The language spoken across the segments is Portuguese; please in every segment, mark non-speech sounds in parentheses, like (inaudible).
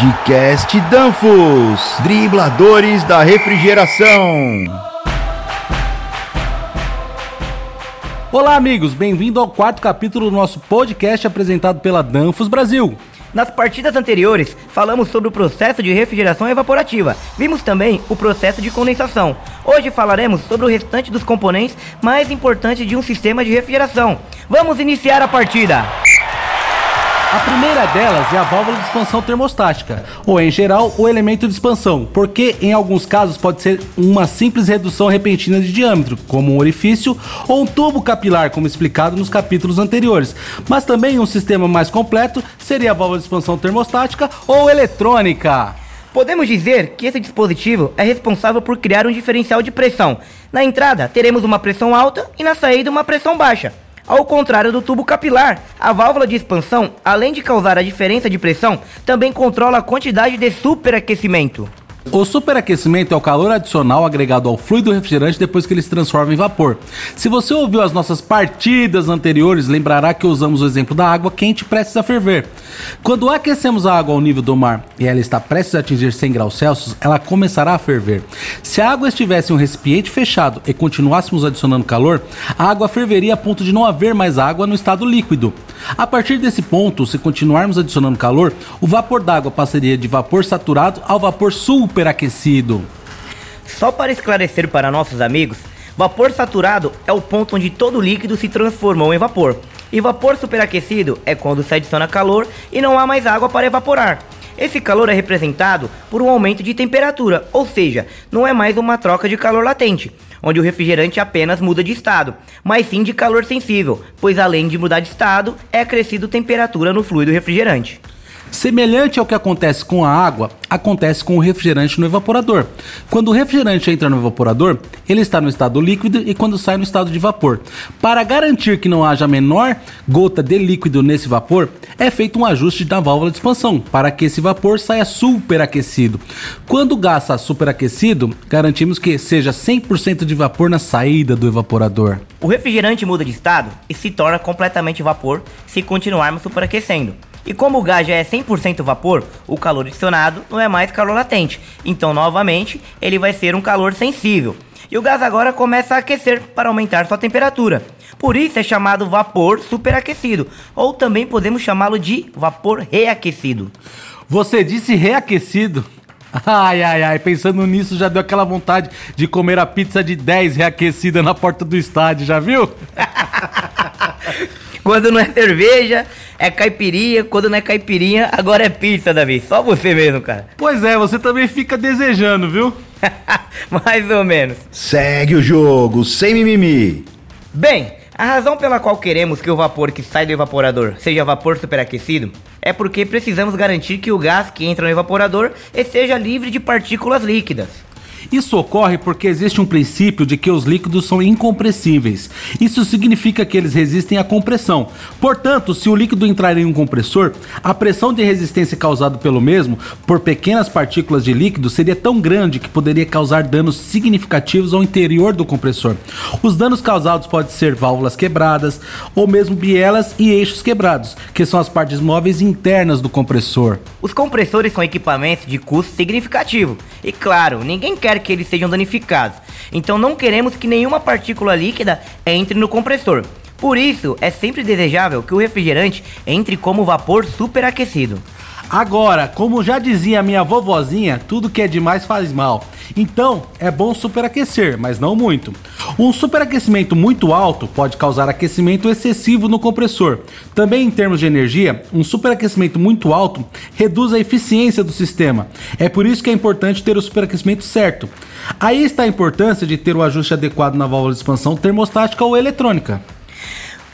Podcast Danfos, dribladores da refrigeração. Olá, amigos, bem-vindo ao quarto capítulo do nosso podcast apresentado pela Danfos Brasil. Nas partidas anteriores, falamos sobre o processo de refrigeração evaporativa. Vimos também o processo de condensação. Hoje falaremos sobre o restante dos componentes mais importantes de um sistema de refrigeração. Vamos iniciar a partida! A primeira delas é a válvula de expansão termostática, ou em geral, o elemento de expansão, porque em alguns casos pode ser uma simples redução repentina de diâmetro, como um orifício, ou um tubo capilar, como explicado nos capítulos anteriores. Mas também um sistema mais completo seria a válvula de expansão termostática ou eletrônica. Podemos dizer que esse dispositivo é responsável por criar um diferencial de pressão. Na entrada, teremos uma pressão alta e na saída, uma pressão baixa. Ao contrário do tubo capilar, a válvula de expansão, além de causar a diferença de pressão, também controla a quantidade de superaquecimento. O superaquecimento é o calor adicional agregado ao fluido refrigerante depois que ele se transforma em vapor. Se você ouviu as nossas partidas anteriores, lembrará que usamos o exemplo da água quente prestes a ferver. Quando aquecemos a água ao nível do mar e ela está prestes a atingir 100 graus Celsius, ela começará a ferver. Se a água estivesse em um recipiente fechado e continuássemos adicionando calor, a água ferveria a ponto de não haver mais água no estado líquido. A partir desse ponto, se continuarmos adicionando calor, o vapor d'água passaria de vapor saturado ao vapor superaquecido. Só para esclarecer para nossos amigos, vapor saturado é o ponto onde todo líquido se transformou em vapor. E vapor superaquecido é quando se adiciona calor e não há mais água para evaporar. Esse calor é representado por um aumento de temperatura, ou seja, não é mais uma troca de calor latente, onde o refrigerante apenas muda de estado, mas sim de calor sensível, pois além de mudar de estado, é acrescido temperatura no fluido refrigerante. Semelhante ao que acontece com a água, acontece com o refrigerante no evaporador. Quando o refrigerante entra no evaporador, ele está no estado líquido e quando sai no estado de vapor. Para garantir que não haja a menor gota de líquido nesse vapor, é feito um ajuste da válvula de expansão para que esse vapor saia superaquecido. Quando o gás está superaquecido, garantimos que seja 100% de vapor na saída do evaporador. O refrigerante muda de estado e se torna completamente vapor se continuarmos superaquecendo. E como o gás já é 100% vapor, o calor adicionado não é mais calor latente. Então, novamente, ele vai ser um calor sensível. E o gás agora começa a aquecer para aumentar sua temperatura. Por isso é chamado vapor superaquecido, ou também podemos chamá-lo de vapor reaquecido. Você disse reaquecido? (laughs) Ai, ai, ai, pensando nisso já deu aquela vontade de comer a pizza de 10 reaquecida na porta do estádio, já viu? (laughs) (laughs) Quando não é cerveja, é caipirinha. Quando não é caipirinha, agora é pizza, Davi. Só você mesmo, cara. Pois é, você também fica desejando, viu? (laughs) Mais ou menos. Segue o jogo, sem mimimi. Bem, a razão pela qual queremos que o vapor que sai do evaporador seja vapor superaquecido é porque precisamos garantir que o gás que entra no evaporador esteja livre de partículas líquidas. Isso ocorre porque existe um princípio de que os líquidos são incompressíveis. Isso significa que eles resistem à compressão. Portanto, se o líquido entrar em um compressor, a pressão de resistência causada pelo mesmo por pequenas partículas de líquido seria tão grande que poderia causar danos significativos ao interior do compressor. Os danos causados podem ser válvulas quebradas ou mesmo bielas e eixos quebrados, que são as partes móveis internas do compressor. Os compressores são equipamentos de custo significativo. E claro, ninguém quer que eles sejam danificados. Então não queremos que nenhuma partícula líquida entre no compressor. Por isso, é sempre desejável que o refrigerante entre como vapor superaquecido. Agora, como já dizia minha vovozinha, tudo que é demais faz mal. Então, é bom superaquecer, mas não muito. Um superaquecimento muito alto pode causar aquecimento excessivo no compressor. Também em termos de energia, um superaquecimento muito alto reduz a eficiência do sistema. É por isso que é importante ter o superaquecimento certo. Aí está a importância de ter o ajuste adequado na válvula de expansão termostática ou eletrônica.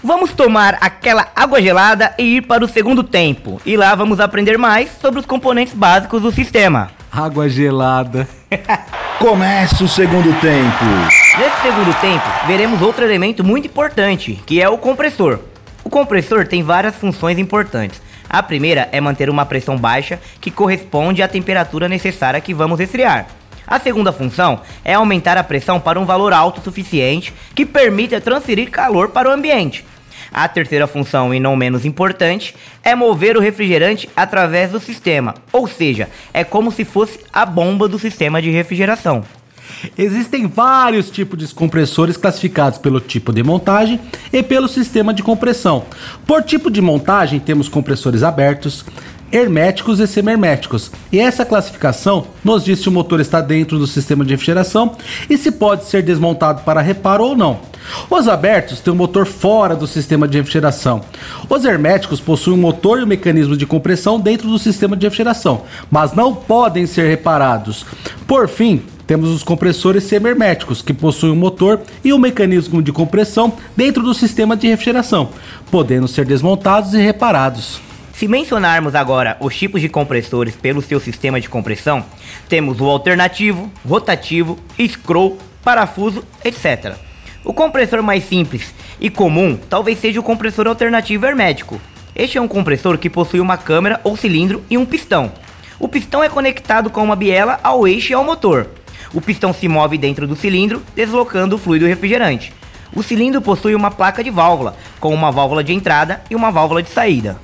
Vamos tomar aquela água gelada e ir para o segundo tempo. E lá vamos aprender mais sobre os componentes básicos do sistema. Água gelada. (laughs) Começa o segundo tempo. Nesse segundo tempo, veremos outro elemento muito importante, que é o compressor. O compressor tem várias funções importantes. A primeira é manter uma pressão baixa que corresponde à temperatura necessária que vamos resfriar. A segunda função é aumentar a pressão para um valor alto suficiente que permita transferir calor para o ambiente. A terceira função, e não menos importante, é mover o refrigerante através do sistema, ou seja, é como se fosse a bomba do sistema de refrigeração. Existem vários tipos de compressores classificados pelo tipo de montagem e pelo sistema de compressão. Por tipo de montagem, temos compressores abertos, herméticos e semi-herméticos. E essa classificação nos diz se o motor está dentro do sistema de refrigeração e se pode ser desmontado para reparo ou não. Os abertos têm o um motor fora do sistema de refrigeração. Os herméticos possuem um motor e um mecanismo de compressão dentro do sistema de refrigeração, mas não podem ser reparados. Por fim, temos os compressores semi-herméticos, que possuem um motor e um mecanismo de compressão dentro do sistema de refrigeração, podendo ser desmontados e reparados. Se mencionarmos agora os tipos de compressores pelo seu sistema de compressão, temos o alternativo, rotativo, scroll, parafuso, etc. O compressor mais simples e comum talvez seja o compressor alternativo hermético. Este é um compressor que possui uma câmera ou cilindro e um pistão. O pistão é conectado com uma biela ao eixo e ao motor. O pistão se move dentro do cilindro, deslocando o fluido refrigerante. O cilindro possui uma placa de válvula, com uma válvula de entrada e uma válvula de saída.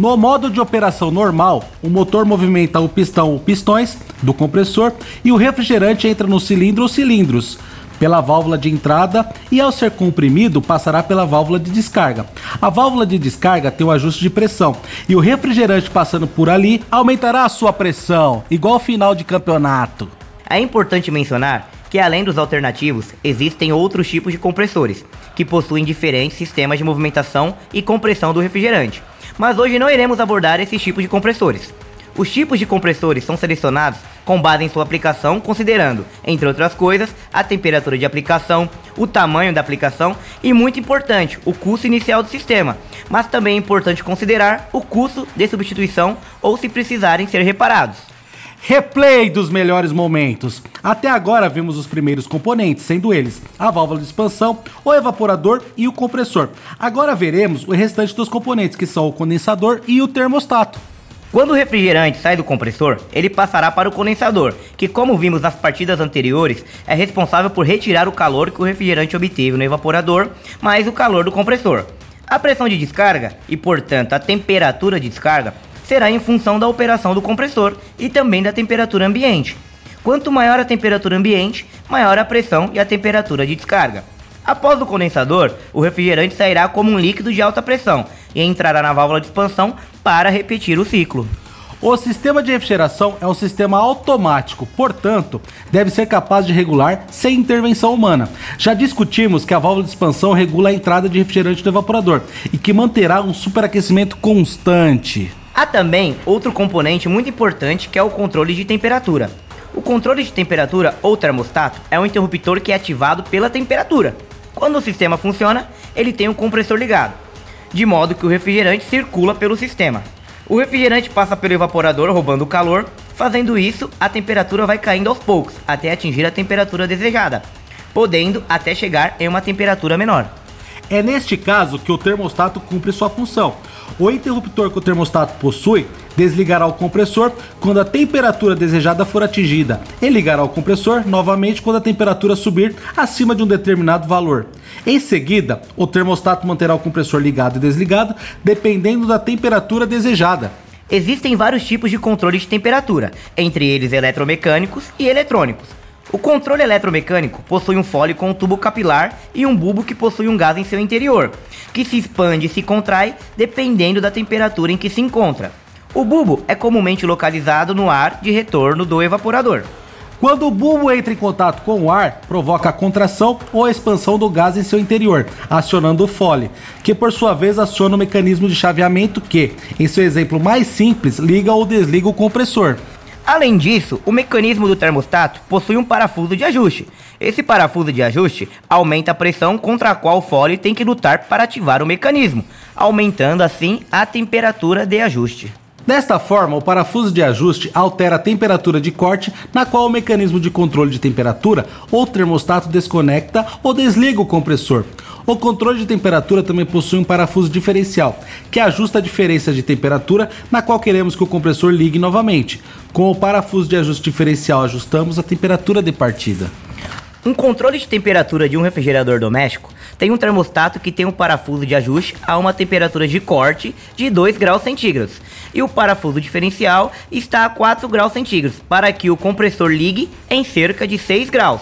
No modo de operação normal, o motor movimenta o pistão ou pistões do compressor e o refrigerante entra no cilindro ou cilindros pela válvula de entrada e ao ser comprimido passará pela válvula de descarga. A válvula de descarga tem o ajuste de pressão e o refrigerante passando por ali aumentará a sua pressão, igual final de campeonato. É importante mencionar que além dos alternativos, existem outros tipos de compressores, que possuem diferentes sistemas de movimentação e compressão do refrigerante mas hoje não iremos abordar esses tipos de compressores. Os tipos de compressores são selecionados com base em sua aplicação, considerando, entre outras coisas, a temperatura de aplicação, o tamanho da aplicação e, muito importante, o custo inicial do sistema. Mas também é importante considerar o custo de substituição ou se precisarem ser reparados. Replay dos melhores momentos. Até agora vimos os primeiros componentes, sendo eles a válvula de expansão, o evaporador e o compressor. Agora veremos o restante dos componentes, que são o condensador e o termostato. Quando o refrigerante sai do compressor, ele passará para o condensador, que como vimos nas partidas anteriores, é responsável por retirar o calor que o refrigerante obteve no evaporador, mais o calor do compressor. A pressão de descarga e, portanto, a temperatura de descarga será em função da operação do compressor e também da temperatura ambiente. Quanto maior a temperatura ambiente, maior a pressão e a temperatura de descarga. Após o condensador, o refrigerante sairá como um líquido de alta pressão e entrará na válvula de expansão para repetir o ciclo. O sistema de refrigeração é um sistema automático, portanto, deve ser capaz de regular sem intervenção humana. Já discutimos que a válvula de expansão regula a entrada de refrigerante do evaporador e que manterá um superaquecimento constante. Há também outro componente muito importante que é o controle de temperatura. O controle de temperatura ou termostato é um interruptor que é ativado pela temperatura. Quando o sistema funciona, ele tem um compressor ligado, de modo que o refrigerante circula pelo sistema. O refrigerante passa pelo evaporador roubando o calor, fazendo isso, a temperatura vai caindo aos poucos até atingir a temperatura desejada, podendo até chegar em uma temperatura menor. É neste caso que o termostato cumpre sua função. O interruptor que o termostato possui desligará o compressor quando a temperatura desejada for atingida e ligará o compressor novamente quando a temperatura subir acima de um determinado valor. Em seguida, o termostato manterá o compressor ligado e desligado dependendo da temperatura desejada. Existem vários tipos de controle de temperatura, entre eles eletromecânicos e eletrônicos. O controle eletromecânico possui um fole com um tubo capilar e um bulbo que possui um gás em seu interior, que se expande e se contrai dependendo da temperatura em que se encontra. O bulbo é comumente localizado no ar de retorno do evaporador. Quando o bulbo entra em contato com o ar, provoca a contração ou a expansão do gás em seu interior, acionando o fole, que por sua vez aciona o mecanismo de chaveamento que, em seu exemplo mais simples, liga ou desliga o compressor. Além disso, o mecanismo do termostato possui um parafuso de ajuste. Esse parafuso de ajuste aumenta a pressão contra a qual o fole tem que lutar para ativar o mecanismo, aumentando assim a temperatura de ajuste. Desta forma, o parafuso de ajuste altera a temperatura de corte, na qual o mecanismo de controle de temperatura ou termostato desconecta ou desliga o compressor. O controle de temperatura também possui um parafuso diferencial, que ajusta a diferença de temperatura na qual queremos que o compressor ligue novamente. Com o parafuso de ajuste diferencial, ajustamos a temperatura de partida. Um controle de temperatura de um refrigerador doméstico tem um termostato que tem um parafuso de ajuste a uma temperatura de corte de 2 graus centígrados. E o parafuso diferencial está a 4 graus centígrados, para que o compressor ligue em cerca de 6 graus.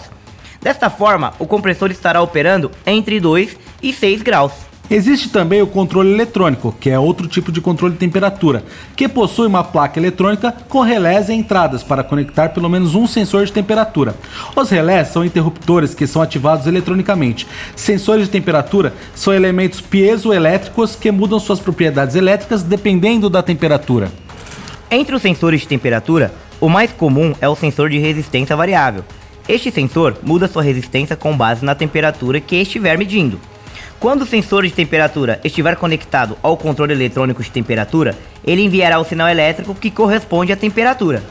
Desta forma, o compressor estará operando entre 2 e 6 graus. Existe também o controle eletrônico, que é outro tipo de controle de temperatura, que possui uma placa eletrônica com relés e entradas para conectar pelo menos um sensor de temperatura. Os relés são interruptores que são ativados eletronicamente. Sensores de temperatura são elementos piezoelétricos que mudam suas propriedades elétricas dependendo da temperatura. Entre os sensores de temperatura, o mais comum é o sensor de resistência variável. Este sensor muda sua resistência com base na temperatura que estiver medindo. Quando o sensor de temperatura estiver conectado ao controle eletrônico de temperatura, ele enviará o sinal elétrico que corresponde à temperatura.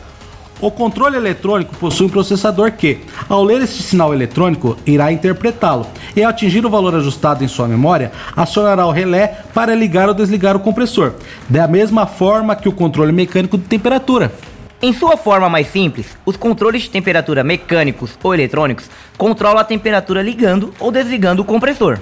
O controle eletrônico possui um processador que, ao ler este sinal eletrônico, irá interpretá-lo e, ao atingir o valor ajustado em sua memória, acionará o relé para ligar ou desligar o compressor, da mesma forma que o controle mecânico de temperatura. Em sua forma mais simples, os controles de temperatura mecânicos ou eletrônicos controlam a temperatura ligando ou desligando o compressor.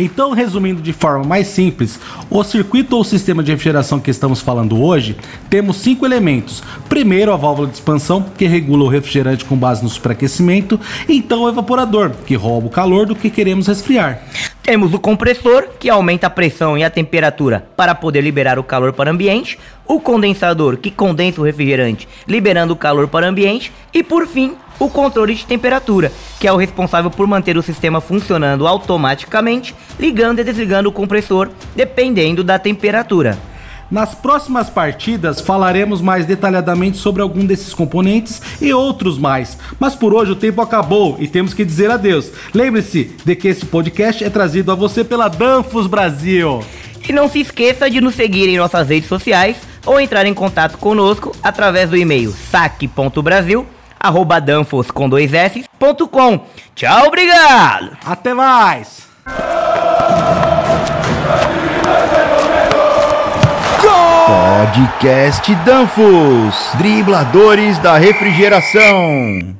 Então, resumindo de forma mais simples, o circuito ou sistema de refrigeração que estamos falando hoje, temos cinco elementos. Primeiro, a válvula de expansão, que regula o refrigerante com base no superaquecimento, então o evaporador, que rouba o calor do que queremos resfriar. Temos o compressor, que aumenta a pressão e a temperatura para poder liberar o calor para o ambiente, o condensador, que condensa o refrigerante, liberando o calor para o ambiente, e por fim, o controle de temperatura, que é o responsável por manter o sistema funcionando automaticamente, ligando e desligando o compressor, dependendo da temperatura. Nas próximas partidas falaremos mais detalhadamente sobre algum desses componentes e outros mais. Mas por hoje o tempo acabou e temos que dizer adeus. Lembre-se de que esse podcast é trazido a você pela Danfos Brasil. E não se esqueça de nos seguir em nossas redes sociais ou entrar em contato conosco através do e-mail saque.brasil arroba danfos com dois S, ponto com. Tchau, obrigado! Até mais! Podcast Danfos, dribladores da refrigeração.